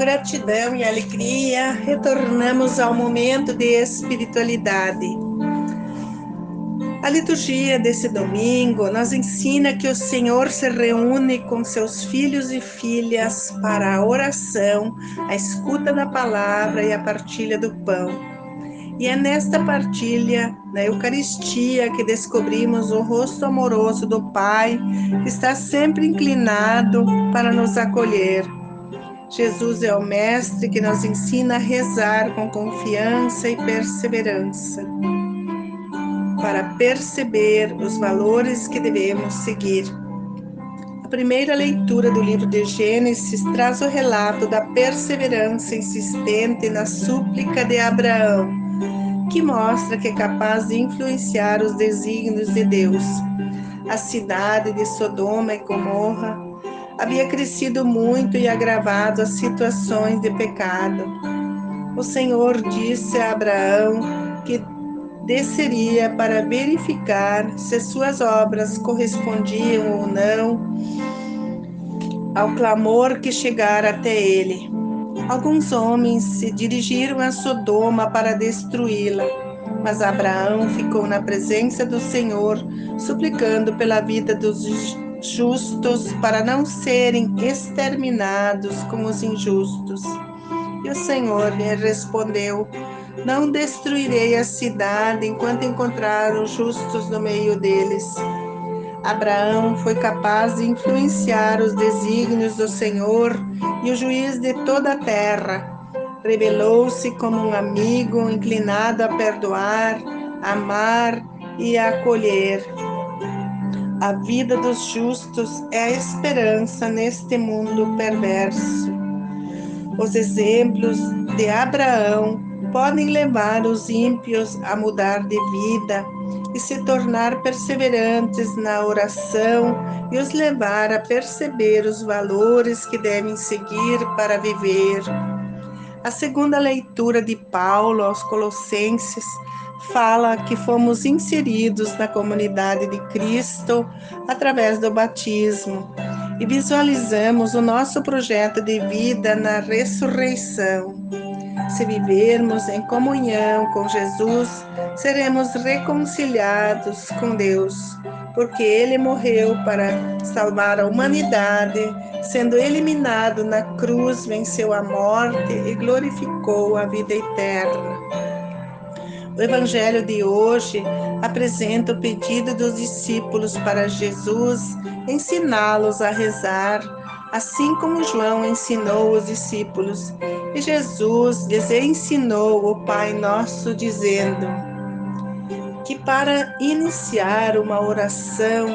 gratidão e alegria, retornamos ao momento de espiritualidade. A liturgia desse domingo nos ensina que o Senhor se reúne com seus filhos e filhas para a oração, a escuta da palavra e a partilha do pão. E é nesta partilha, na Eucaristia, que descobrimos o rosto amoroso do Pai, que está sempre inclinado para nos acolher Jesus é o Mestre que nos ensina a rezar com confiança e perseverança, para perceber os valores que devemos seguir. A primeira leitura do livro de Gênesis traz o relato da perseverança insistente na súplica de Abraão, que mostra que é capaz de influenciar os desígnios de Deus. A cidade de Sodoma e Gomorra havia crescido muito e agravado as situações de pecado. O Senhor disse a Abraão que desceria para verificar se suas obras correspondiam ou não ao clamor que chegara até ele. Alguns homens se dirigiram a Sodoma para destruí-la, mas Abraão ficou na presença do Senhor, suplicando pela vida dos justos para não serem exterminados como os injustos. E o Senhor lhe respondeu: Não destruirei a cidade enquanto encontrar os justos no meio deles. Abraão foi capaz de influenciar os desígnios do Senhor e o juiz de toda a terra. Revelou-se como um amigo inclinado a perdoar, amar e acolher. A vida dos justos é a esperança neste mundo perverso. Os exemplos de Abraão podem levar os ímpios a mudar de vida e se tornar perseverantes na oração e os levar a perceber os valores que devem seguir para viver. A segunda leitura de Paulo aos Colossenses fala que fomos inseridos na comunidade de Cristo através do batismo e visualizamos o nosso projeto de vida na ressurreição. Se vivermos em comunhão com Jesus, seremos reconciliados com Deus, porque Ele morreu para salvar a humanidade, sendo eliminado na cruz, venceu a morte e glorificou a vida eterna. O Evangelho de hoje apresenta o pedido dos discípulos para Jesus ensiná-los a rezar, assim como João ensinou os discípulos. E Jesus lhes ensinou o Pai Nosso, dizendo que para iniciar uma oração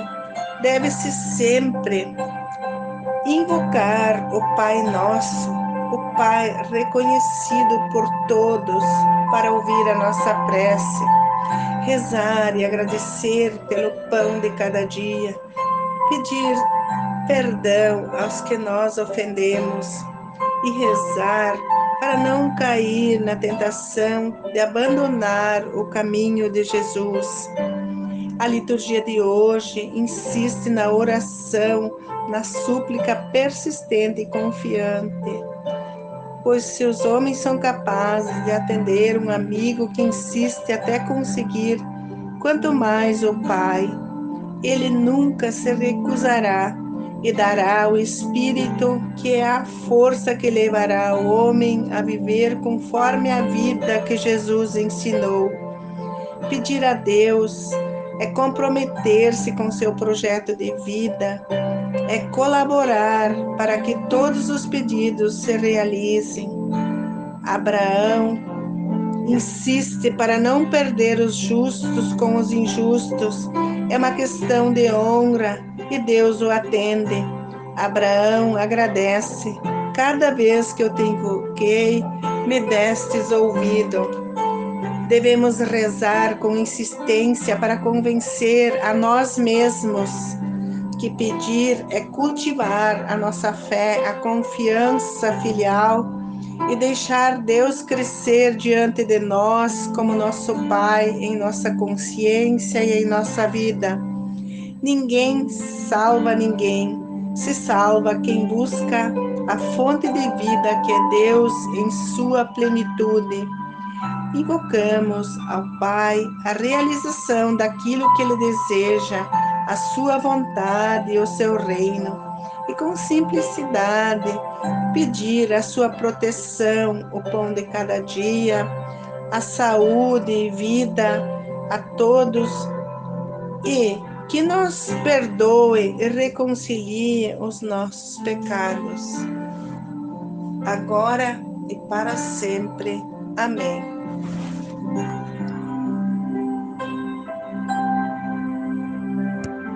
deve-se sempre invocar o Pai Nosso, Pai reconhecido por todos para ouvir a nossa prece, rezar e agradecer pelo pão de cada dia, pedir perdão aos que nós ofendemos e rezar para não cair na tentação de abandonar o caminho de Jesus. A liturgia de hoje insiste na oração, na súplica persistente e confiante pois se os homens são capazes de atender um amigo que insiste até conseguir, quanto mais o Pai, ele nunca se recusará e dará o Espírito, que é a força que levará o homem a viver conforme a vida que Jesus ensinou. Pedir a Deus é comprometer-se com seu projeto de vida, é colaborar para que todos os pedidos se realizem. Abraão insiste para não perder os justos com os injustos. É uma questão de honra e Deus o atende. Abraão agradece. Cada vez que eu te invoquei, me destes ouvido. Devemos rezar com insistência para convencer a nós mesmos que pedir é cultivar a nossa fé, a confiança filial e deixar Deus crescer diante de nós como nosso Pai em nossa consciência e em nossa vida. Ninguém salva ninguém. Se salva quem busca a fonte de vida que é Deus em sua plenitude. Invocamos ao Pai a realização daquilo que Ele deseja, a sua vontade e o seu reino, e com simplicidade pedir a sua proteção, o pão de cada dia, a saúde e vida a todos e que nos perdoe e reconcilie os nossos pecados, agora e para sempre. Amém.